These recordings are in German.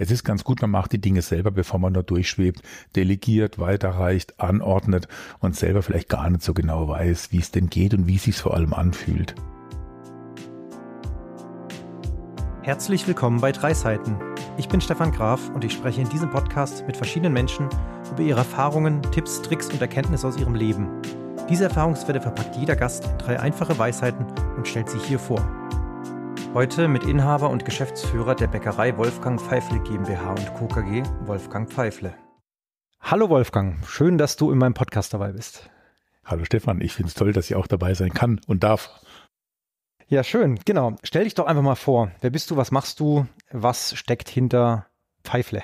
Es ist ganz gut, man macht die Dinge selber, bevor man nur durchschwebt, delegiert, weiterreicht, anordnet und selber vielleicht gar nicht so genau weiß, wie es denn geht und wie es sich vor allem anfühlt. Herzlich willkommen bei Drei Seiten. Ich bin Stefan Graf und ich spreche in diesem Podcast mit verschiedenen Menschen über ihre Erfahrungen, Tipps, Tricks und Erkenntnisse aus ihrem Leben. Diese Erfahrungswerte verpackt jeder Gast in drei einfache Weisheiten und stellt sie hier vor. Heute mit Inhaber und Geschäftsführer der Bäckerei Wolfgang Pfeifle GmbH und Co. KG, Wolfgang Pfeifle. Hallo Wolfgang, schön, dass du in meinem Podcast dabei bist. Hallo Stefan, ich finde es toll, dass ich auch dabei sein kann und darf. Ja, schön, genau. Stell dich doch einfach mal vor. Wer bist du, was machst du, was steckt hinter Pfeifle?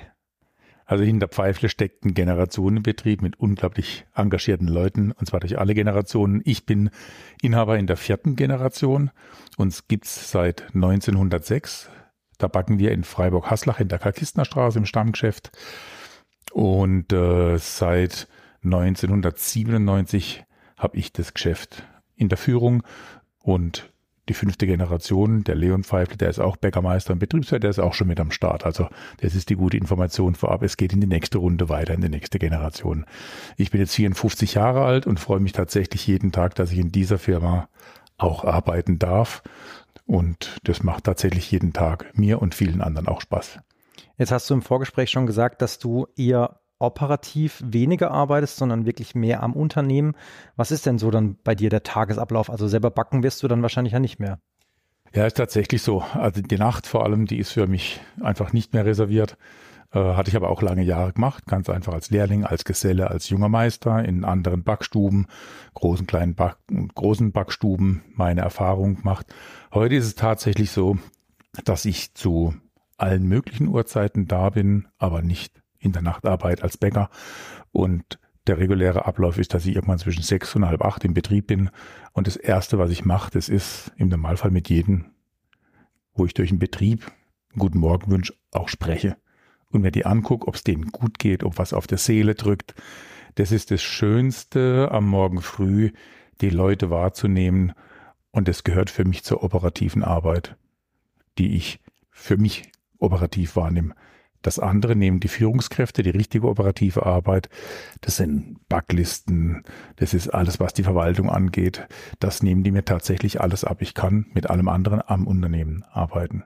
Also hinter Pfeifle steckt ein Generationenbetrieb mit unglaublich engagierten Leuten, und zwar durch alle Generationen. Ich bin Inhaber in der vierten Generation. Uns gibt's seit 1906. Da backen wir in Freiburg-Haslach in der Karkistnerstraße im Stammgeschäft. Und äh, seit 1997 habe ich das Geschäft in der Führung und die fünfte Generation, der Leon Pfeifle, der ist auch Bäckermeister und Betriebswirt, der ist auch schon mit am Start. Also das ist die gute Information vorab. Es geht in die nächste Runde weiter, in die nächste Generation. Ich bin jetzt 54 Jahre alt und freue mich tatsächlich jeden Tag, dass ich in dieser Firma auch arbeiten darf. Und das macht tatsächlich jeden Tag mir und vielen anderen auch Spaß. Jetzt hast du im Vorgespräch schon gesagt, dass du eher operativ weniger arbeitest, sondern wirklich mehr am Unternehmen. Was ist denn so dann bei dir der Tagesablauf? Also selber backen wirst du dann wahrscheinlich ja nicht mehr. Ja, ist tatsächlich so. Also die Nacht vor allem, die ist für mich einfach nicht mehr reserviert. Äh, hatte ich aber auch lange Jahre gemacht, ganz einfach als Lehrling, als Geselle, als junger Meister in anderen Backstuben, großen, kleinen Back, großen Backstuben meine Erfahrung gemacht. Heute ist es tatsächlich so, dass ich zu allen möglichen Uhrzeiten da bin, aber nicht in der Nachtarbeit als Bäcker. Und der reguläre Ablauf ist, dass ich irgendwann zwischen sechs und halb acht im Betrieb bin. Und das Erste, was ich mache, das ist im Normalfall mit jedem, wo ich durch den Betrieb einen guten Morgen wünsche, auch spreche. Und mir die angucke, ob es denen gut geht, ob was auf der Seele drückt. Das ist das Schönste am Morgen früh, die Leute wahrzunehmen. Und das gehört für mich zur operativen Arbeit, die ich für mich operativ wahrnehme. Das andere nehmen die Führungskräfte, die richtige operative Arbeit. Das sind Backlisten, das ist alles, was die Verwaltung angeht. Das nehmen die mir tatsächlich alles ab. Ich kann mit allem anderen am Unternehmen arbeiten.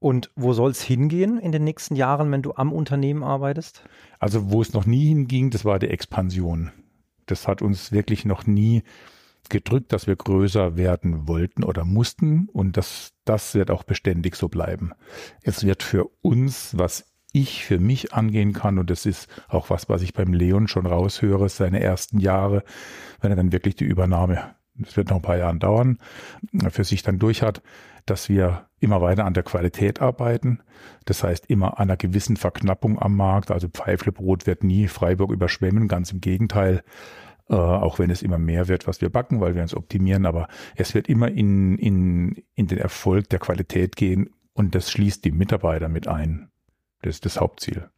Und wo soll es hingehen in den nächsten Jahren, wenn du am Unternehmen arbeitest? Also wo es noch nie hinging, das war die Expansion. Das hat uns wirklich noch nie gedrückt, dass wir größer werden wollten oder mussten und das, das wird auch beständig so bleiben. Es wird für uns, was ich für mich angehen kann und das ist auch was, was ich beim Leon schon raushöre, seine ersten Jahre, wenn er dann wirklich die Übernahme, das wird noch ein paar Jahre dauern, für sich dann durch hat, dass wir immer weiter an der Qualität arbeiten. Das heißt, immer an einer gewissen Verknappung am Markt. Also Pfeiflebrot wird nie Freiburg überschwemmen, ganz im Gegenteil äh, auch wenn es immer mehr wird, was wir backen, weil wir uns optimieren, aber es wird immer in, in, in den Erfolg der Qualität gehen und das schließt die Mitarbeiter mit ein. Das ist das Hauptziel.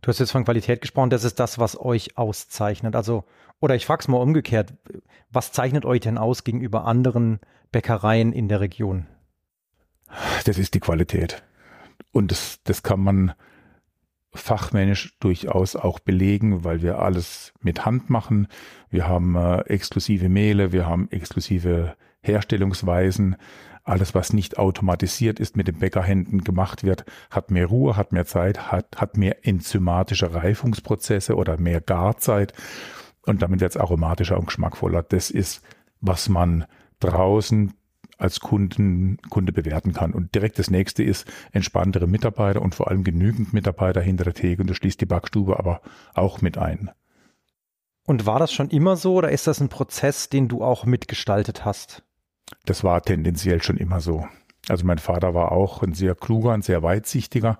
Du hast jetzt von Qualität gesprochen, das ist das, was euch auszeichnet. Also, oder ich frage es mal umgekehrt, was zeichnet euch denn aus gegenüber anderen Bäckereien in der Region? Das ist die Qualität. Und das, das kann man fachmännisch durchaus auch belegen, weil wir alles mit Hand machen. Wir haben äh, exklusive Mehle, wir haben exklusive Herstellungsweisen. Alles, was nicht automatisiert ist, mit den Bäckerhänden gemacht wird, hat mehr Ruhe, hat mehr Zeit, hat, hat mehr enzymatische Reifungsprozesse oder mehr Garzeit und damit wird es aromatischer und geschmackvoller. Das ist, was man draußen als Kunden, Kunde bewerten kann. Und direkt das nächste ist entspanntere Mitarbeiter und vor allem genügend Mitarbeiter hinter der Theke und das schließt die Backstube aber auch mit ein. Und war das schon immer so oder ist das ein Prozess, den du auch mitgestaltet hast? Das war tendenziell schon immer so. Also mein Vater war auch ein sehr kluger, ein sehr weitsichtiger.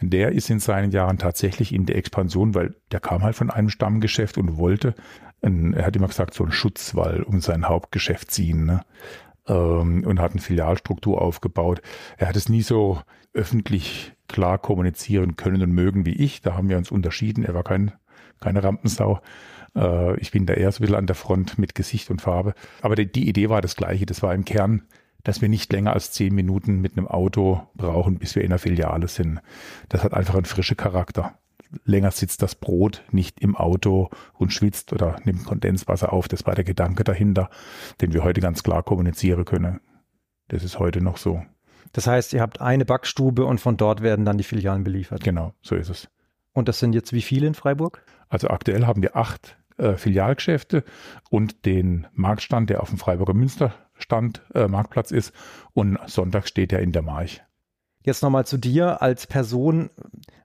Der ist in seinen Jahren tatsächlich in der Expansion, weil der kam halt von einem Stammgeschäft und wollte, er hat immer gesagt, so einen Schutzwall um sein Hauptgeschäft ziehen. Ne? Ähm, und hat eine Filialstruktur aufgebaut. Er hat es nie so öffentlich klar kommunizieren können und mögen wie ich. Da haben wir uns unterschieden. Er war kein, keine Rampensau. Äh, ich bin da eher so ein bisschen an der Front mit Gesicht und Farbe. Aber die, die Idee war das gleiche. Das war im Kern dass wir nicht länger als zehn Minuten mit einem Auto brauchen, bis wir in der Filiale sind. Das hat einfach einen frischen Charakter. Länger sitzt das Brot nicht im Auto und schwitzt oder nimmt Kondenswasser auf. Das war der Gedanke dahinter, den wir heute ganz klar kommunizieren können. Das ist heute noch so. Das heißt, ihr habt eine Backstube und von dort werden dann die Filialen beliefert. Genau, so ist es. Und das sind jetzt wie viele in Freiburg? Also aktuell haben wir acht äh, Filialgeschäfte und den Marktstand, der auf dem Freiburger Münsterstand äh, Marktplatz ist. Und Sonntag steht er in der March. Jetzt nochmal zu dir als Person.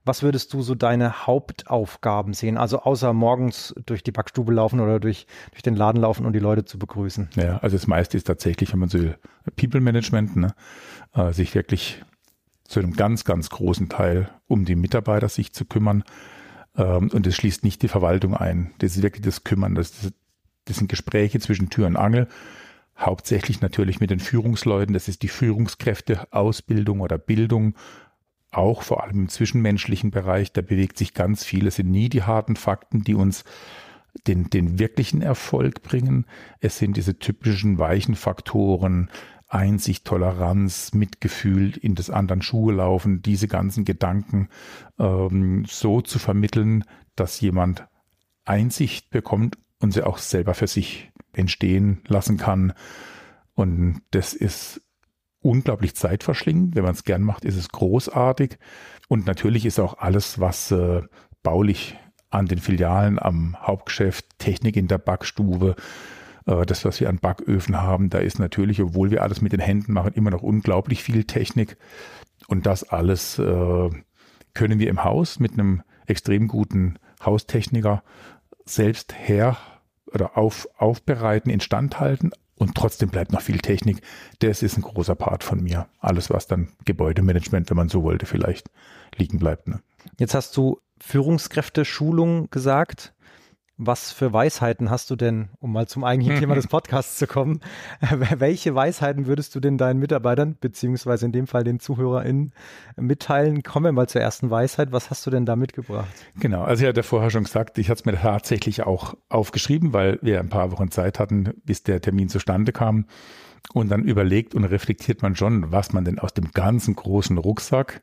Was würdest du so deine Hauptaufgaben sehen? Also außer morgens durch die Backstube laufen oder durch, durch den Laden laufen und die Leute zu begrüßen. Ja, also das meiste ist tatsächlich, wenn man so will, People Management, ne? äh, sich wirklich zu einem ganz, ganz großen Teil um die Mitarbeiter sich zu kümmern. Ähm, und das schließt nicht die Verwaltung ein. Das ist wirklich das Kümmern. Das, das sind Gespräche zwischen Tür und Angel. Hauptsächlich natürlich mit den Führungsleuten. Das ist die Führungskräfteausbildung oder Bildung. Auch vor allem im zwischenmenschlichen Bereich. Da bewegt sich ganz viel. Es sind nie die harten Fakten, die uns den, den wirklichen Erfolg bringen. Es sind diese typischen weichen Faktoren, Einsicht, Toleranz, Mitgefühl in des anderen Schuhe laufen, diese ganzen Gedanken ähm, so zu vermitteln, dass jemand Einsicht bekommt und sie auch selber für sich entstehen lassen kann. Und das ist unglaublich zeitverschlingend. Wenn man es gern macht, ist es großartig. Und natürlich ist auch alles, was äh, baulich an den Filialen, am Hauptgeschäft, Technik in der Backstube, äh, das, was wir an Backöfen haben, da ist natürlich, obwohl wir alles mit den Händen machen, immer noch unglaublich viel Technik. Und das alles äh, können wir im Haus mit einem extrem guten Haustechniker selbst her oder auf, aufbereiten, instand halten. Und trotzdem bleibt noch viel Technik. Das ist ein großer Part von mir. Alles, was dann Gebäudemanagement, wenn man so wollte, vielleicht liegen bleibt. Ne? Jetzt hast du Führungskräfte-Schulung gesagt. Was für Weisheiten hast du denn, um mal zum eigentlichen Thema des Podcasts zu kommen, welche Weisheiten würdest du denn deinen Mitarbeitern, beziehungsweise in dem Fall den ZuhörerInnen, mitteilen? Kommen wir mal zur ersten Weisheit. Was hast du denn da mitgebracht? Genau, also ich hatte vorher schon gesagt, ich hatte es mir tatsächlich auch aufgeschrieben, weil wir ein paar Wochen Zeit hatten, bis der Termin zustande kam. Und dann überlegt und reflektiert man schon, was man denn aus dem ganzen großen Rucksack,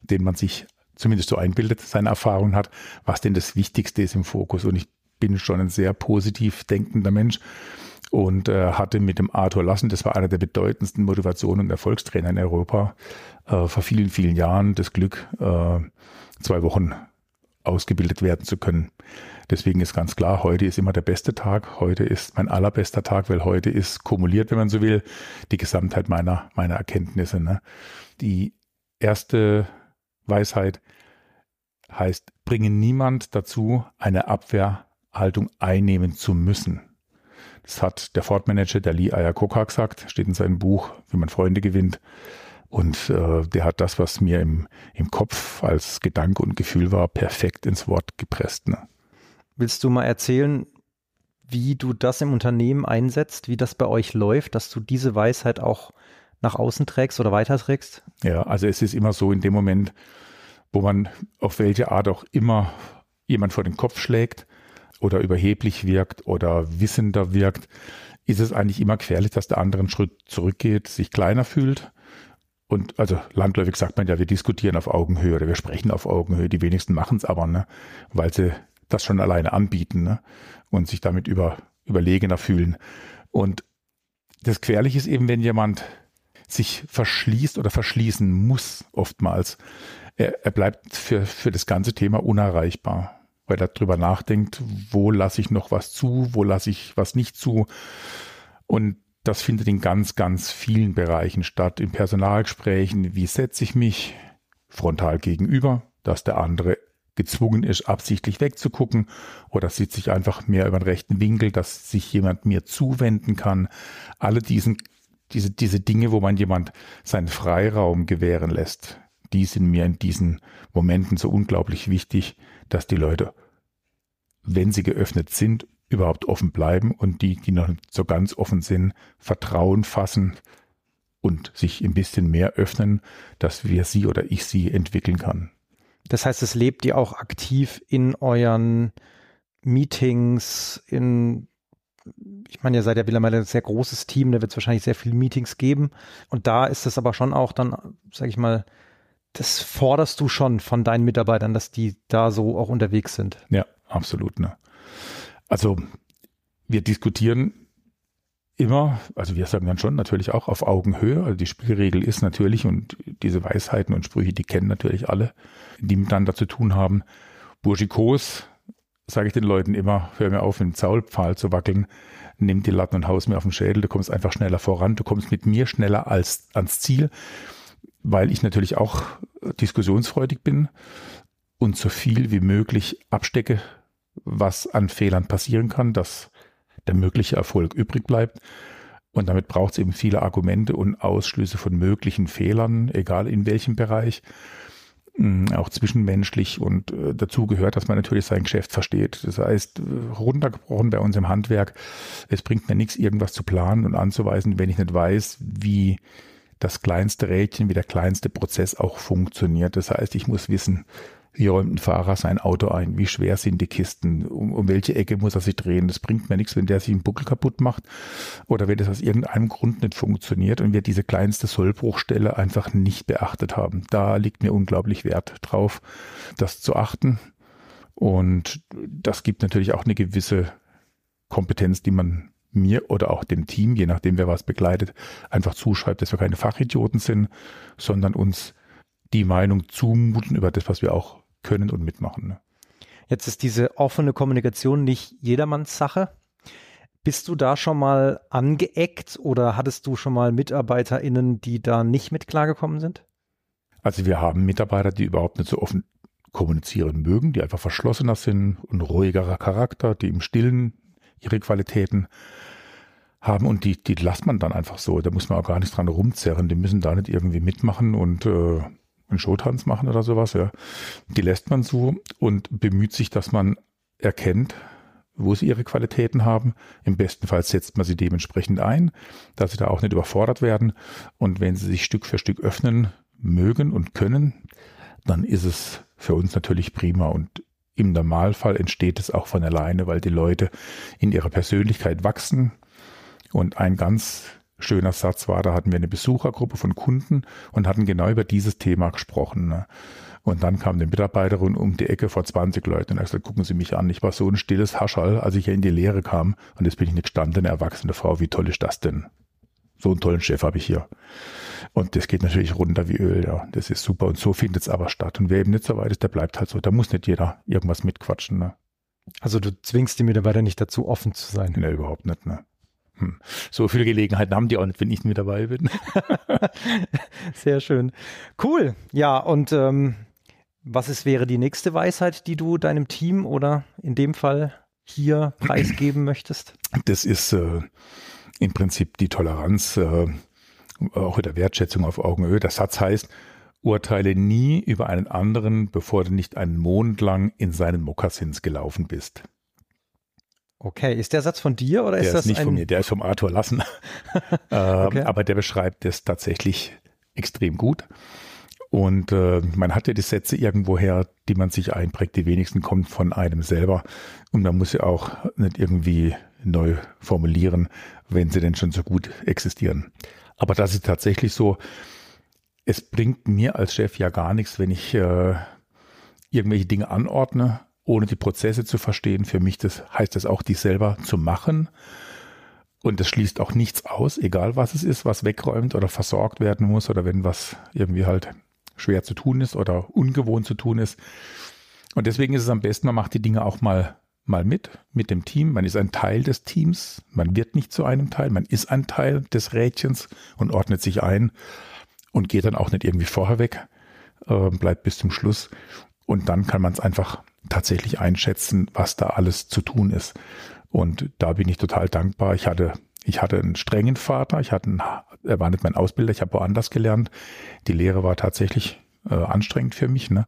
den man sich zumindest so einbildet, seine Erfahrungen hat, was denn das Wichtigste ist im Fokus. Und ich bin schon ein sehr positiv denkender Mensch und äh, hatte mit dem Arthur Lassen, das war einer der bedeutendsten Motivationen und Erfolgstrainer in Europa, äh, vor vielen, vielen Jahren das Glück, äh, zwei Wochen ausgebildet werden zu können. Deswegen ist ganz klar, heute ist immer der beste Tag. Heute ist mein allerbester Tag, weil heute ist kumuliert, wenn man so will, die Gesamtheit meiner, meiner Erkenntnisse. Ne? Die erste Weisheit heißt, bringe niemand dazu, eine Abwehr Haltung einnehmen zu müssen. Das hat der Ford-Manager, der Lee Iacocca gesagt, steht in seinem Buch, wie man Freunde gewinnt. Und äh, der hat das, was mir im, im Kopf als Gedanke und Gefühl war, perfekt ins Wort gepresst. Ne? Willst du mal erzählen, wie du das im Unternehmen einsetzt, wie das bei euch läuft, dass du diese Weisheit auch nach außen trägst oder weiterträgst? Ja, also es ist immer so in dem Moment, wo man auf welche Art auch immer jemand vor den Kopf schlägt, oder überheblich wirkt oder wissender wirkt, ist es eigentlich immer gefährlich, dass der andere einen Schritt zurückgeht, sich kleiner fühlt. Und also landläufig sagt man ja, wir diskutieren auf Augenhöhe oder wir sprechen auf Augenhöhe. Die wenigsten machen es aber, ne? weil sie das schon alleine anbieten ne? und sich damit über, überlegener fühlen. Und das Gefährliche ist eben, wenn jemand sich verschließt oder verschließen muss, oftmals. Er, er bleibt für, für das ganze Thema unerreichbar weil er drüber nachdenkt, wo lasse ich noch was zu, wo lasse ich was nicht zu. Und das findet in ganz, ganz vielen Bereichen statt. In Personalgesprächen, wie setze ich mich frontal gegenüber, dass der andere gezwungen ist, absichtlich wegzugucken oder sitze ich einfach mehr über den rechten Winkel, dass sich jemand mir zuwenden kann. Alle diesen, diese, diese Dinge, wo man jemand seinen Freiraum gewähren lässt, die sind mir in diesen Momenten so unglaublich wichtig, dass die Leute, wenn sie geöffnet sind, überhaupt offen bleiben und die, die noch so ganz offen sind, Vertrauen fassen und sich ein bisschen mehr öffnen, dass wir sie oder ich sie entwickeln kann. Das heißt, es lebt ihr auch aktiv in euren Meetings, in ich meine, ihr seid ja mittlerweile ein sehr großes Team, da wird es wahrscheinlich sehr viele Meetings geben. Und da ist es aber schon auch dann, sag ich mal, das forderst du schon von deinen Mitarbeitern, dass die da so auch unterwegs sind. Ja, absolut. Ne? Also wir diskutieren immer, also wir sagen dann schon natürlich auch auf Augenhöhe. Also die Spielregel ist natürlich, und diese Weisheiten und Sprüche, die kennen natürlich alle, die miteinander zu tun haben. Burschikos, sage ich den Leuten immer, hör mir auf, im Zaulpfahl zu wackeln, nimm die Latten und haus mir auf den Schädel, du kommst einfach schneller voran, du kommst mit mir schneller als ans Ziel, weil ich natürlich auch diskussionsfreudig bin und so viel wie möglich abstecke, was an Fehlern passieren kann, dass der mögliche Erfolg übrig bleibt. Und damit braucht es eben viele Argumente und Ausschlüsse von möglichen Fehlern, egal in welchem Bereich, mm, auch zwischenmenschlich. Und äh, dazu gehört, dass man natürlich sein Geschäft versteht. Das heißt, runtergebrochen bei uns im Handwerk, es bringt mir nichts, irgendwas zu planen und anzuweisen, wenn ich nicht weiß, wie das kleinste Rädchen, wie der kleinste Prozess auch funktioniert. Das heißt, ich muss wissen, wie räumt ein Fahrer sein Auto ein? Wie schwer sind die Kisten? Um, um welche Ecke muss er sich drehen? Das bringt mir nichts, wenn der sich einen Buckel kaputt macht oder wenn das aus irgendeinem Grund nicht funktioniert und wir diese kleinste Sollbruchstelle einfach nicht beachtet haben. Da liegt mir unglaublich Wert drauf, das zu achten. Und das gibt natürlich auch eine gewisse Kompetenz, die man mir oder auch dem Team, je nachdem wer was begleitet, einfach zuschreibt, dass wir keine Fachidioten sind, sondern uns die Meinung zumuten über das, was wir auch können und mitmachen. Ne? Jetzt ist diese offene Kommunikation nicht jedermanns Sache. Bist du da schon mal angeeckt oder hattest du schon mal MitarbeiterInnen, die da nicht mit klargekommen sind? Also wir haben Mitarbeiter, die überhaupt nicht so offen kommunizieren mögen, die einfach verschlossener sind und ruhigerer Charakter, die im Stillen ihre Qualitäten haben und die, die lässt man dann einfach so. Da muss man auch gar nicht dran rumzerren. Die müssen da nicht irgendwie mitmachen und äh, einen Showtanz machen oder sowas, ja. Die lässt man so und bemüht sich, dass man erkennt, wo sie ihre Qualitäten haben. Im besten Fall setzt man sie dementsprechend ein, dass sie da auch nicht überfordert werden. Und wenn sie sich Stück für Stück öffnen mögen und können, dann ist es für uns natürlich prima. Und im Normalfall entsteht es auch von alleine, weil die Leute in ihrer Persönlichkeit wachsen. Und ein ganz schöner Satz war, da hatten wir eine Besuchergruppe von Kunden und hatten genau über dieses Thema gesprochen. Ne? Und dann kam eine Mitarbeiterin um die Ecke vor 20 Leuten und hat gesagt, gucken Sie mich an, ich war so ein stilles Haschall, als ich hier in die Lehre kam und jetzt bin ich eine gestandene, erwachsene Frau, wie toll ist das denn? So einen tollen Chef habe ich hier. Und das geht natürlich runter wie Öl, ja. Das ist super. Und so findet es aber statt. Und wer eben nicht so weit ist, der bleibt halt so. Da muss nicht jeder irgendwas mitquatschen. Ne? Also du zwingst die Mitarbeiter nicht dazu, offen zu sein. Ne, überhaupt nicht. Ne? Hm. So viele Gelegenheiten haben die auch nicht, wenn ich mit dabei bin. Sehr schön. Cool. Ja, und ähm, was ist, wäre die nächste Weisheit, die du deinem Team oder in dem Fall hier preisgeben möchtest? Das ist äh, im Prinzip die Toleranz, äh, auch der Wertschätzung auf Augenhöhe. Der Satz heißt, urteile nie über einen anderen, bevor du nicht einen Monat lang in seinen Mokassins gelaufen bist. Okay, ist der Satz von dir oder der ist das ist nicht ein... von mir, der ist vom Arthur Lassen. ähm, okay. Aber der beschreibt es tatsächlich extrem gut. Und äh, man hat ja die Sätze irgendwoher, die man sich einprägt. Die wenigsten kommen von einem selber. Und man muss sie auch nicht irgendwie neu formulieren, wenn sie denn schon so gut existieren. Aber das ist tatsächlich so. Es bringt mir als Chef ja gar nichts, wenn ich äh, irgendwelche Dinge anordne ohne die Prozesse zu verstehen. Für mich das heißt das auch, die selber zu machen. Und das schließt auch nichts aus, egal was es ist, was wegräumt oder versorgt werden muss oder wenn was irgendwie halt schwer zu tun ist oder ungewohnt zu tun ist. Und deswegen ist es am besten, man macht die Dinge auch mal mal mit, mit dem Team. Man ist ein Teil des Teams. Man wird nicht zu einem Teil. Man ist ein Teil des Rädchens und ordnet sich ein und geht dann auch nicht irgendwie vorher weg, äh, bleibt bis zum Schluss. Und dann kann man es einfach tatsächlich einschätzen, was da alles zu tun ist. Und da bin ich total dankbar. Ich hatte, ich hatte einen strengen Vater. Ich hatte einen, er war nicht mein Ausbilder. Ich habe woanders gelernt. Die Lehre war tatsächlich äh, anstrengend für mich. Ne?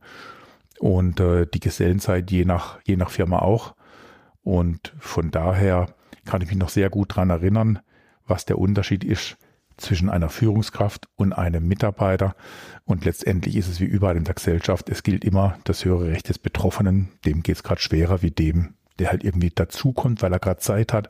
Und äh, die Gesellenzeit je nach, je nach Firma auch. Und von daher kann ich mich noch sehr gut dran erinnern, was der Unterschied ist zwischen einer Führungskraft und einem Mitarbeiter. Und letztendlich ist es wie überall in der Gesellschaft, es gilt immer das höhere Recht des Betroffenen, dem geht es gerade schwerer wie dem der halt irgendwie dazukommt, weil er gerade Zeit hat,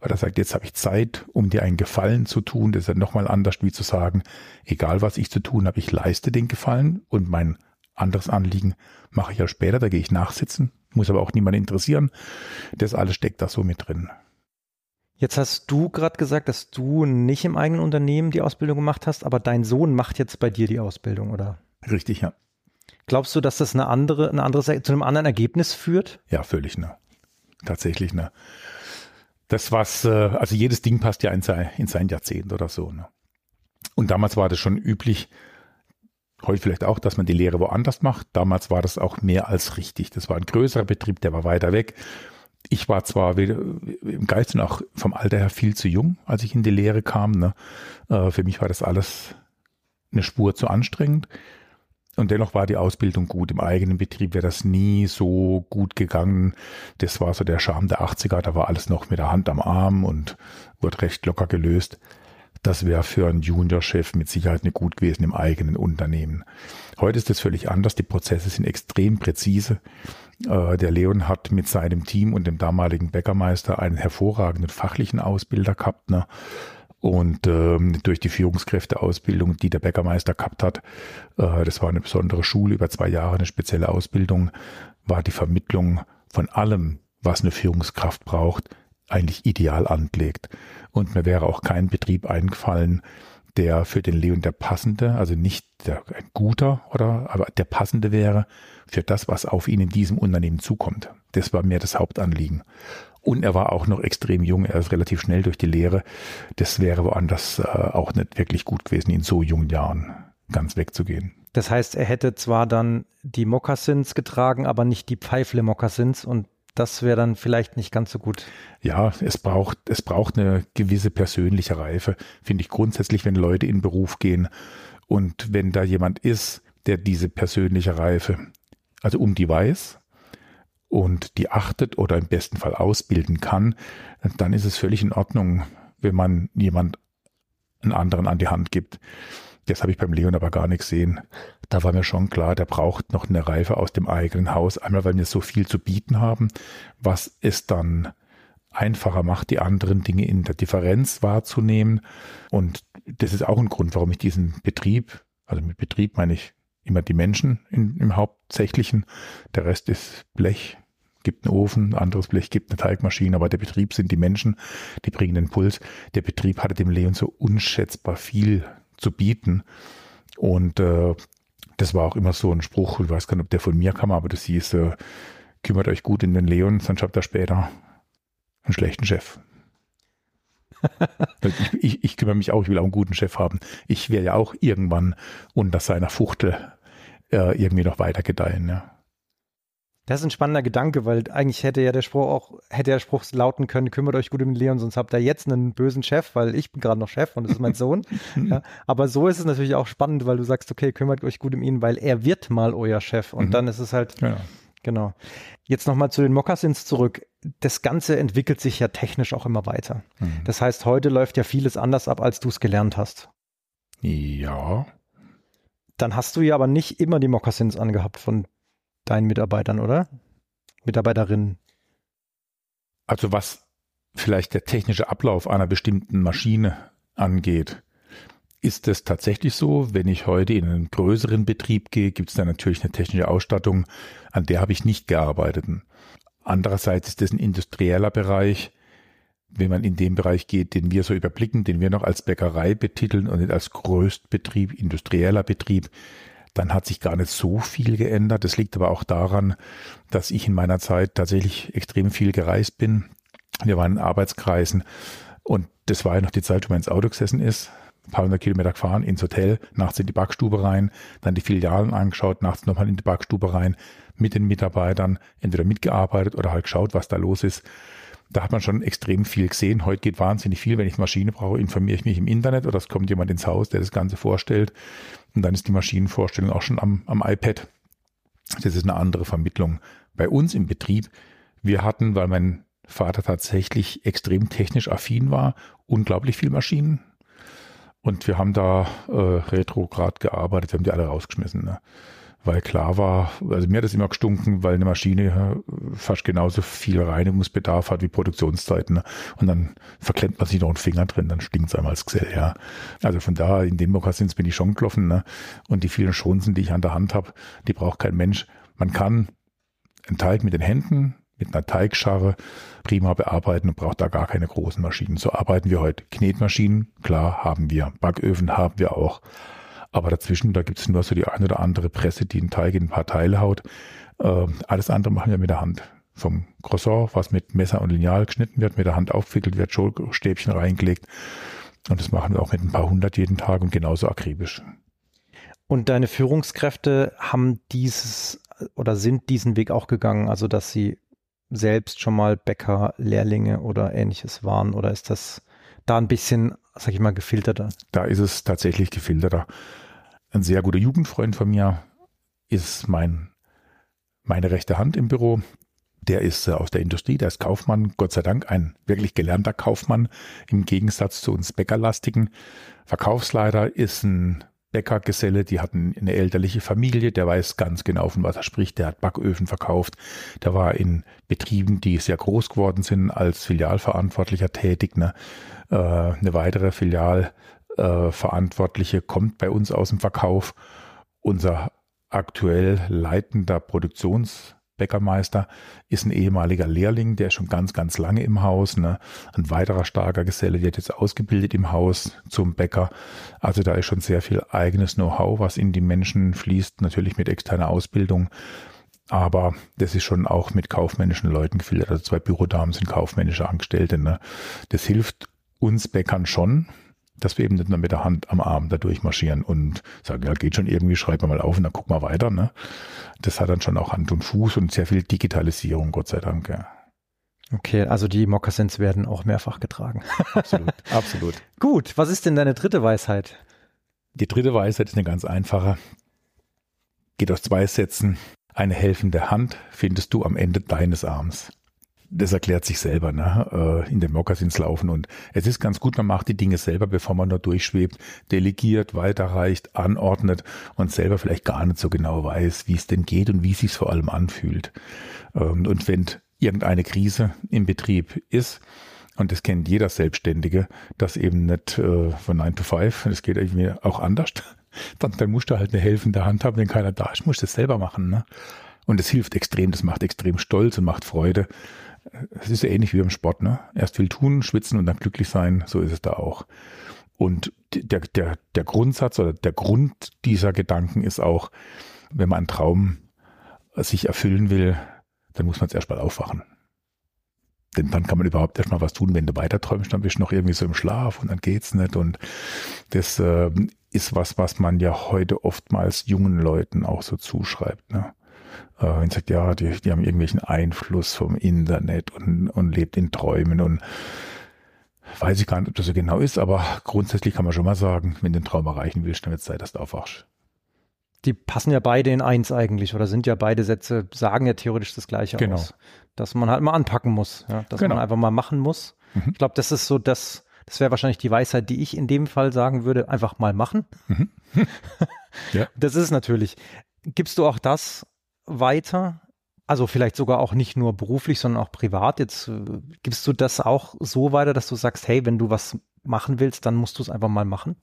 weil er sagt, jetzt habe ich Zeit, um dir einen Gefallen zu tun. Das ist ja nochmal anders, wie zu sagen, egal was ich zu tun habe, ich leiste den Gefallen und mein anderes Anliegen mache ich ja später, da gehe ich nachsitzen, muss aber auch niemand interessieren. Das alles steckt da so mit drin. Jetzt hast du gerade gesagt, dass du nicht im eigenen Unternehmen die Ausbildung gemacht hast, aber dein Sohn macht jetzt bei dir die Ausbildung, oder? Richtig, ja. Glaubst du, dass das eine andere, ein anderes, zu einem anderen Ergebnis führt? Ja, völlig, ne. Tatsächlich, ne. Das was, äh, also jedes Ding passt ja in sein, in sein Jahrzehnt oder so, ne. Und damals war das schon üblich, heute vielleicht auch, dass man die Lehre woanders macht. Damals war das auch mehr als richtig. Das war ein größerer Betrieb, der war weiter weg. Ich war zwar weder, im Geist und auch vom Alter her viel zu jung, als ich in die Lehre kam. Ne? Äh, für mich war das alles eine Spur zu anstrengend. Und dennoch war die Ausbildung gut. Im eigenen Betrieb wäre das nie so gut gegangen. Das war so der Charme der 80er. Da war alles noch mit der Hand am Arm und wurde recht locker gelöst. Das wäre für einen Juniorchef mit Sicherheit nicht gut gewesen im eigenen Unternehmen. Heute ist das völlig anders. Die Prozesse sind extrem präzise. Äh, der Leon hat mit seinem Team und dem damaligen Bäckermeister einen hervorragenden fachlichen Ausbilder gehabt. Ne? Und ähm, durch die Führungskräfteausbildung, die der Bäckermeister gehabt hat, äh, das war eine besondere Schule, über zwei Jahre eine spezielle Ausbildung, war die Vermittlung von allem, was eine Führungskraft braucht, eigentlich ideal angelegt. Und mir wäre auch kein Betrieb eingefallen, der für den Leon der passende, also nicht der, ein guter oder, aber der passende wäre für das, was auf ihn in diesem Unternehmen zukommt. Das war mir das Hauptanliegen. Und er war auch noch extrem jung, er ist relativ schnell durch die Lehre. Das wäre woanders äh, auch nicht wirklich gut gewesen, in so jungen Jahren ganz wegzugehen. Das heißt, er hätte zwar dann die Mokassins getragen, aber nicht die Pfeifle-Mokassins und das wäre dann vielleicht nicht ganz so gut. Ja, es braucht, es braucht eine gewisse persönliche Reife, finde ich grundsätzlich, wenn Leute in Beruf gehen und wenn da jemand ist, der diese persönliche Reife, also um die weiß und die achtet oder im besten Fall ausbilden kann, dann ist es völlig in Ordnung, wenn man jemand einen anderen an die Hand gibt. Das habe ich beim Leon aber gar nicht gesehen. Da war mir schon klar, der braucht noch eine Reife aus dem eigenen Haus. Einmal, weil wir so viel zu bieten haben, was es dann einfacher macht, die anderen Dinge in der Differenz wahrzunehmen. Und das ist auch ein Grund, warum ich diesen Betrieb, also mit Betrieb meine ich immer die Menschen in, im Hauptsächlichen. Der Rest ist Blech, gibt einen Ofen, anderes Blech gibt eine Teigmaschine, aber der Betrieb sind die Menschen, die bringen den Puls. Der Betrieb hatte dem Leon so unschätzbar viel zu bieten. Und äh, das war auch immer so ein Spruch, ich weiß gar nicht, ob der von mir kam, aber das hieß, äh, kümmert euch gut in den Leon, sonst habt ihr später einen schlechten Chef. ich, ich, ich, kümmere mich auch, ich will auch einen guten Chef haben. Ich werde ja auch irgendwann unter seiner Fuchtel äh, irgendwie noch weiter gedeihen. Ja. Das ist ein spannender Gedanke, weil eigentlich hätte ja der Spruch auch, hätte der Spruch lauten können, kümmert euch gut um Leon, sonst habt ihr jetzt einen bösen Chef, weil ich bin gerade noch Chef und das ist mein Sohn. ja, aber so ist es natürlich auch spannend, weil du sagst, okay, kümmert euch gut um ihn, weil er wird mal euer Chef und mhm. dann ist es halt, ja. genau. Jetzt nochmal zu den Mokassins zurück. Das Ganze entwickelt sich ja technisch auch immer weiter. Mhm. Das heißt, heute läuft ja vieles anders ab, als du es gelernt hast. Ja. Dann hast du ja aber nicht immer die Mokassins angehabt von deinen Mitarbeitern, oder? Mitarbeiterinnen. Also was vielleicht der technische Ablauf einer bestimmten Maschine angeht, ist es tatsächlich so, wenn ich heute in einen größeren Betrieb gehe, gibt es da natürlich eine technische Ausstattung, an der habe ich nicht gearbeitet. Andererseits ist das ein industrieller Bereich. Wenn man in den Bereich geht, den wir so überblicken, den wir noch als Bäckerei betiteln und nicht als Größtbetrieb, industrieller Betrieb, dann hat sich gar nicht so viel geändert. Das liegt aber auch daran, dass ich in meiner Zeit tatsächlich extrem viel gereist bin. Wir waren in Arbeitskreisen und das war ja noch die Zeit, wo man ins Auto gesessen ist, ein paar hundert Kilometer gefahren, ins Hotel, nachts in die Backstube rein, dann die Filialen angeschaut, nachts nochmal in die Backstube rein, mit den Mitarbeitern entweder mitgearbeitet oder halt geschaut, was da los ist da hat man schon extrem viel gesehen. Heute geht wahnsinnig viel. Wenn ich eine Maschine brauche, informiere ich mich im Internet oder es kommt jemand ins Haus, der das Ganze vorstellt. Und dann ist die Maschinenvorstellung auch schon am, am iPad. Das ist eine andere Vermittlung. Bei uns im Betrieb, wir hatten, weil mein Vater tatsächlich extrem technisch affin war, unglaublich viel Maschinen. Und wir haben da äh, retrograd gearbeitet, wir haben die alle rausgeschmissen. Ne? Weil klar war, also mir hat das immer gestunken, weil eine Maschine fast genauso viel Reinigungsbedarf hat wie Produktionszeiten. Ne? Und dann verklemmt man sich noch einen Finger drin, dann stinkt es einmal als Gesell, ja. Also von da in den Mokassins bin ich schon gelaufen, ne? Und die vielen Schonsen, die ich an der Hand habe, die braucht kein Mensch. Man kann einen Teig mit den Händen, mit einer Teigscharre prima bearbeiten und braucht da gar keine großen Maschinen. So arbeiten wir heute. Knetmaschinen, klar, haben wir. Backöfen haben wir auch. Aber dazwischen, da gibt es nur so die eine oder andere Presse, die einen Teig in ein paar Teile haut. Äh, alles andere machen wir mit der Hand. Vom Croissant, was mit Messer und Lineal geschnitten wird, mit der Hand aufgewickelt wird, Schulstäbchen reingelegt. Und das machen wir auch mit ein paar hundert jeden Tag und genauso akribisch. Und deine Führungskräfte haben dieses oder sind diesen Weg auch gegangen, also dass sie selbst schon mal Bäcker, Lehrlinge oder ähnliches waren? Oder ist das da ein bisschen, sag ich mal, gefilterter? Da ist es tatsächlich gefilterter. Ein sehr guter Jugendfreund von mir ist mein, meine rechte Hand im Büro. Der ist äh, aus der Industrie, der ist Kaufmann, Gott sei Dank ein wirklich gelernter Kaufmann im Gegensatz zu uns Bäckerlastigen. Verkaufsleiter ist ein Bäckergeselle, die hatten eine elterliche Familie, der weiß ganz genau, von was er spricht. Der hat Backöfen verkauft. Der war in Betrieben, die sehr groß geworden sind, als Filialverantwortlicher tätig. Ne? Äh, eine weitere Filialverantwortliche kommt bei uns aus dem Verkauf. Unser aktuell leitender Produktions Bäckermeister ist ein ehemaliger Lehrling, der ist schon ganz, ganz lange im Haus. Ne? Ein weiterer starker Geselle wird jetzt ausgebildet im Haus zum Bäcker. Also da ist schon sehr viel eigenes Know-how, was in die Menschen fließt, natürlich mit externer Ausbildung. Aber das ist schon auch mit kaufmännischen Leuten gefiltert. Also zwei Bürodamen sind kaufmännische Angestellte. Ne? Das hilft uns Bäckern schon, dass wir eben nicht nur mit der Hand am Arm da durchmarschieren und sagen, ja, geht schon irgendwie, schreiben wir mal auf und dann gucken wir weiter. Ne? Das hat dann schon auch Hand und Fuß und sehr viel Digitalisierung, Gott sei Dank. Ja. Okay, also die Moccasins werden auch mehrfach getragen. Absolut, absolut. Gut, was ist denn deine dritte Weisheit? Die dritte Weisheit ist eine ganz einfache. Geht aus zwei Sätzen. Eine helfende Hand findest du am Ende deines Arms das erklärt sich selber, ne? Äh, in den Mokassins laufen. Und es ist ganz gut, man macht die Dinge selber, bevor man da durchschwebt, delegiert, weiterreicht, anordnet und selber vielleicht gar nicht so genau weiß, wie es denn geht und wie es sich vor allem anfühlt. Ähm, und wenn irgendeine Krise im Betrieb ist, und das kennt jeder Selbstständige, das eben nicht äh, von 9 to 5, das geht irgendwie auch anders, dann, dann musst du halt eine helfende Hand haben, wenn keiner da ist, musst du es selber machen. Ne? Und es hilft extrem, das macht extrem stolz und macht Freude es ist ähnlich wie beim Sport, ne? Erst viel tun, schwitzen und dann glücklich sein, so ist es da auch. Und der, der, der Grundsatz oder der Grund dieser Gedanken ist auch, wenn man einen Traum sich erfüllen will, dann muss man jetzt erstmal aufwachen. Denn dann kann man überhaupt erstmal was tun, wenn du weiter träumst, dann bist du noch irgendwie so im Schlaf und dann geht's nicht. Und das äh, ist was, was man ja heute oftmals jungen Leuten auch so zuschreibt. Ne? Äh, und sagt, ja, die, die haben irgendwelchen Einfluss vom Internet und, und lebt in Träumen und weiß ich gar nicht, ob das so genau ist, aber grundsätzlich kann man schon mal sagen, wenn du den Traum erreichen willst, dann wird es Zeit, dass du aufwachst. Die passen ja beide in eins eigentlich oder sind ja beide Sätze, sagen ja theoretisch das Gleiche genau. aus. Dass man halt mal anpacken muss, ja? dass genau. man einfach mal machen muss. Mhm. Ich glaube, das ist so das, das wäre wahrscheinlich die Weisheit, die ich in dem Fall sagen würde, einfach mal machen. Mhm. ja. Das ist natürlich. Gibst du auch das weiter? Also vielleicht sogar auch nicht nur beruflich, sondern auch privat. Jetzt äh, gibst du das auch so weiter, dass du sagst, hey, wenn du was machen willst, dann musst du es einfach mal machen?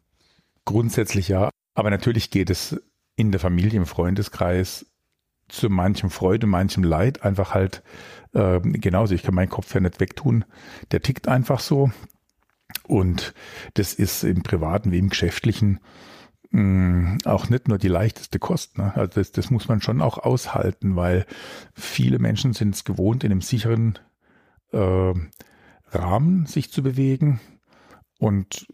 Grundsätzlich ja. Aber natürlich geht es in der Familie, im Freundeskreis zu manchem Freude, manchem Leid einfach halt äh, genauso. Ich kann meinen Kopf ja nicht wegtun. Der tickt einfach so. Und das ist im privaten wie im geschäftlichen mm, auch nicht nur die leichteste Kost. Ne? Also das, das muss man schon auch aushalten, weil viele Menschen sind es gewohnt, in einem sicheren äh, Rahmen sich zu bewegen. Und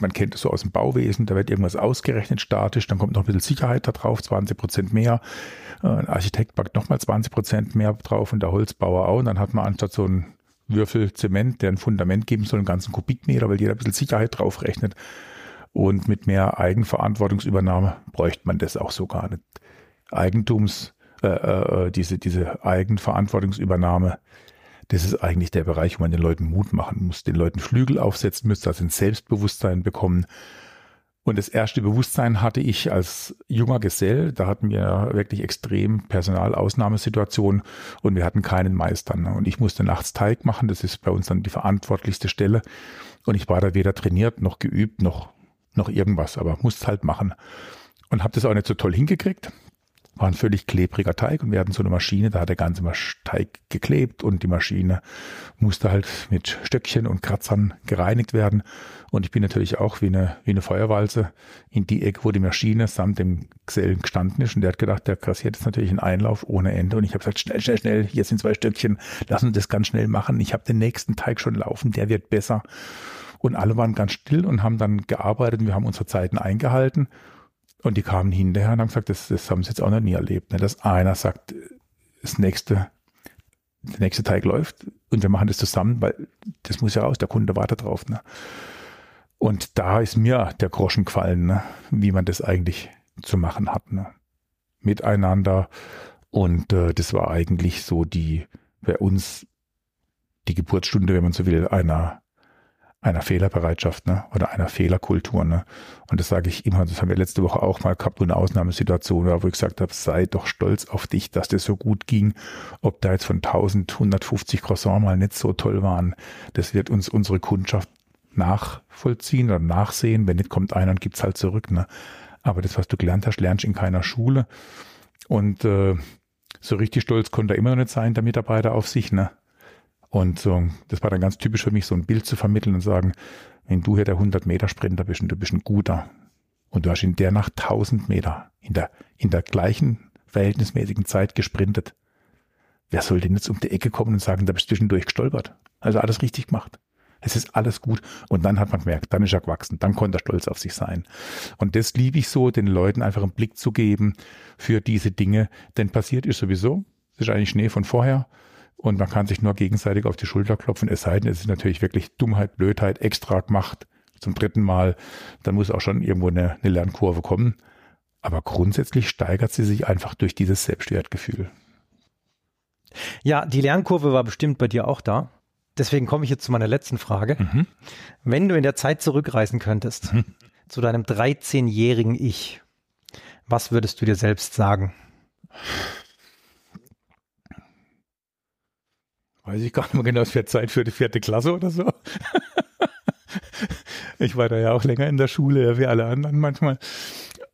man kennt es so aus dem Bauwesen, da wird irgendwas ausgerechnet statisch, dann kommt noch ein bisschen Sicherheit da drauf, 20 Prozent mehr. Äh, ein Architekt packt nochmal 20 Prozent mehr drauf und der Holzbauer auch. Und dann hat man anstatt so ein Würfel Zement, der ein Fundament geben soll, einen ganzen Kubikmeter, weil jeder ein bisschen Sicherheit drauf rechnet, und mit mehr Eigenverantwortungsübernahme bräuchte man das auch so gar nicht. Eigentums, äh, äh, diese, diese Eigenverantwortungsübernahme, das ist eigentlich der Bereich, wo man den Leuten Mut machen muss, den Leuten Flügel aufsetzen dass sie ein Selbstbewusstsein bekommen. Und das erste Bewusstsein hatte ich als junger Gesell. Da hatten wir wirklich extrem Personalausnahmesituationen und wir hatten keinen Meister. Ne? Und ich musste nachts Teig machen. Das ist bei uns dann die verantwortlichste Stelle. Und ich war da weder trainiert noch geübt noch, noch irgendwas, aber musste halt machen. Und habe das auch nicht so toll hingekriegt war ein völlig klebriger Teig und wir hatten so eine Maschine, da hat der ganze Teig geklebt und die Maschine musste halt mit Stöckchen und Kratzern gereinigt werden. Und ich bin natürlich auch wie eine, wie eine Feuerwalze in die Ecke, wo die Maschine samt dem Gesellen gestanden ist. Und der hat gedacht, der kassiert jetzt natürlich einen Einlauf ohne Ende. Und ich habe gesagt, schnell, schnell, schnell, hier sind zwei Stöckchen, lass uns das ganz schnell machen. Ich habe den nächsten Teig schon laufen, der wird besser. Und alle waren ganz still und haben dann gearbeitet. Wir haben unsere Zeiten eingehalten. Und die kamen hinterher und haben gesagt, das, das haben sie jetzt auch noch nie erlebt. Ne? Dass einer sagt, das nächste, der nächste Teig läuft und wir machen das zusammen, weil das muss ja raus, der Kunde wartet drauf. Ne? Und da ist mir der Groschen gefallen, ne? wie man das eigentlich zu machen hat. Ne? Miteinander. Und äh, das war eigentlich so die, bei uns die Geburtsstunde, wenn man so will, einer einer Fehlerbereitschaft ne? oder einer Fehlerkultur. Ne? Und das sage ich immer, das haben wir letzte Woche auch mal gehabt, eine Ausnahmesituation, wo ich gesagt habe, sei doch stolz auf dich, dass das so gut ging. Ob da jetzt von 1150 Croissant mal nicht so toll waren, das wird uns unsere Kundschaft nachvollziehen oder nachsehen. Wenn nicht, kommt einer und gibt's halt zurück. Ne? Aber das, was du gelernt hast, lernst in keiner Schule. Und äh, so richtig stolz konnte er immer noch nicht sein, der Mitarbeiter auf sich. Ne? Und so, das war dann ganz typisch für mich, so ein Bild zu vermitteln und sagen, wenn du hier der 100-Meter-Sprinter bist und du bist ein guter und du hast in der Nacht 1000 Meter in der, in der gleichen verhältnismäßigen Zeit gesprintet, wer soll denn jetzt um die Ecke kommen und sagen, da bist du zwischendurch gestolpert? Also alles richtig gemacht. Es ist alles gut. Und dann hat man gemerkt, dann ist er gewachsen, dann konnte er stolz auf sich sein. Und das liebe ich so, den Leuten einfach einen Blick zu geben für diese Dinge, denn passiert ist sowieso, das ist eigentlich Schnee von vorher und man kann sich nur gegenseitig auf die Schulter klopfen, es sei denn, es ist natürlich wirklich Dummheit, Blödheit extra gemacht zum dritten Mal, dann muss auch schon irgendwo eine, eine Lernkurve kommen. Aber grundsätzlich steigert sie sich einfach durch dieses Selbstwertgefühl. Ja, die Lernkurve war bestimmt bei dir auch da. Deswegen komme ich jetzt zu meiner letzten Frage. Mhm. Wenn du in der Zeit zurückreisen könntest, mhm. zu deinem 13-jährigen Ich, was würdest du dir selbst sagen? Weiß ich gar nicht mehr genau, es wird Zeit für die vierte Klasse oder so. ich war da ja auch länger in der Schule, wie alle anderen manchmal.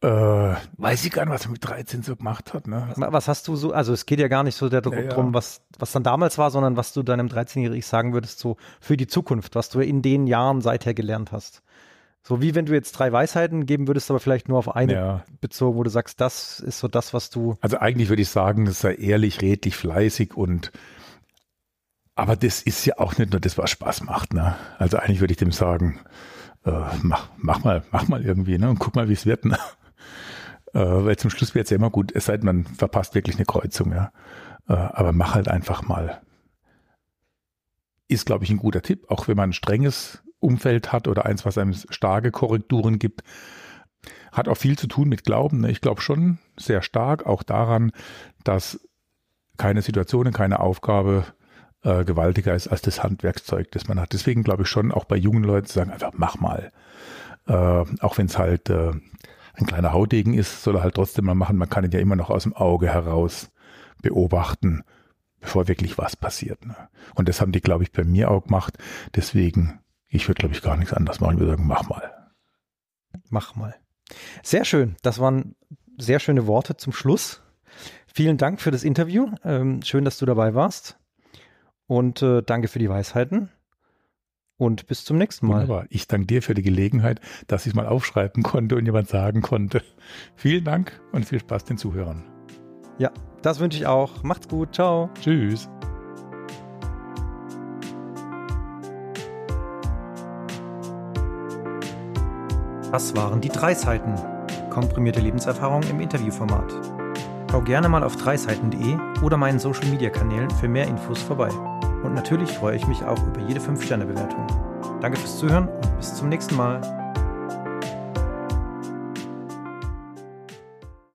Äh, weiß ich gar nicht, was er mit 13 so gemacht hat. Ne? Was hast du so, also es geht ja gar nicht so darum, ja, ja. was, was dann damals war, sondern was du deinem 13-Jährigen sagen würdest, so für die Zukunft, was du in den Jahren seither gelernt hast. So wie wenn du jetzt drei Weisheiten geben würdest, aber vielleicht nur auf eine ja. bezogen, wo du sagst, das ist so das, was du. Also eigentlich würde ich sagen, sei ehrlich, redlich, fleißig und aber das ist ja auch nicht nur das, was Spaß macht. Ne? Also eigentlich würde ich dem sagen, äh, mach, mach mal, mach mal irgendwie, ne? Und guck mal, wie es wird. Ne? Äh, weil zum Schluss wird es ja immer gut, es sei denn, man verpasst wirklich eine Kreuzung, ja. Äh, aber mach halt einfach mal. Ist, glaube ich, ein guter Tipp, auch wenn man ein strenges Umfeld hat oder eins, was einem starke Korrekturen gibt. Hat auch viel zu tun mit Glauben. Ne? Ich glaube schon sehr stark auch daran, dass keine Situation, keine Aufgabe äh, gewaltiger ist als das Handwerkszeug, das man hat. Deswegen glaube ich schon, auch bei jungen Leuten zu sagen, einfach mach mal. Äh, auch wenn es halt äh, ein kleiner Hautdegen ist, soll er halt trotzdem mal machen. Man kann ihn ja immer noch aus dem Auge heraus beobachten, bevor wirklich was passiert. Ne? Und das haben die, glaube ich, bei mir auch gemacht. Deswegen, ich würde, glaube ich, gar nichts anderes machen. Ich würde sagen, mach mal. Mach mal. Sehr schön. Das waren sehr schöne Worte zum Schluss. Vielen Dank für das Interview. Ähm, schön, dass du dabei warst. Und äh, danke für die Weisheiten. Und bis zum nächsten Mal. Wunderbar. Ich danke dir für die Gelegenheit, dass ich mal aufschreiben konnte und jemand sagen konnte. Vielen Dank und viel Spaß den Zuhörern. Ja, das wünsche ich auch. Macht's gut. Ciao. Tschüss. Das waren die drei Seiten. Komprimierte Lebenserfahrung im Interviewformat. Schau gerne mal auf dreiseiten.de oder meinen Social Media Kanälen für mehr Infos vorbei. Und natürlich freue ich mich auch über jede 5-Sterne-Bewertung. Danke fürs Zuhören und bis zum nächsten Mal.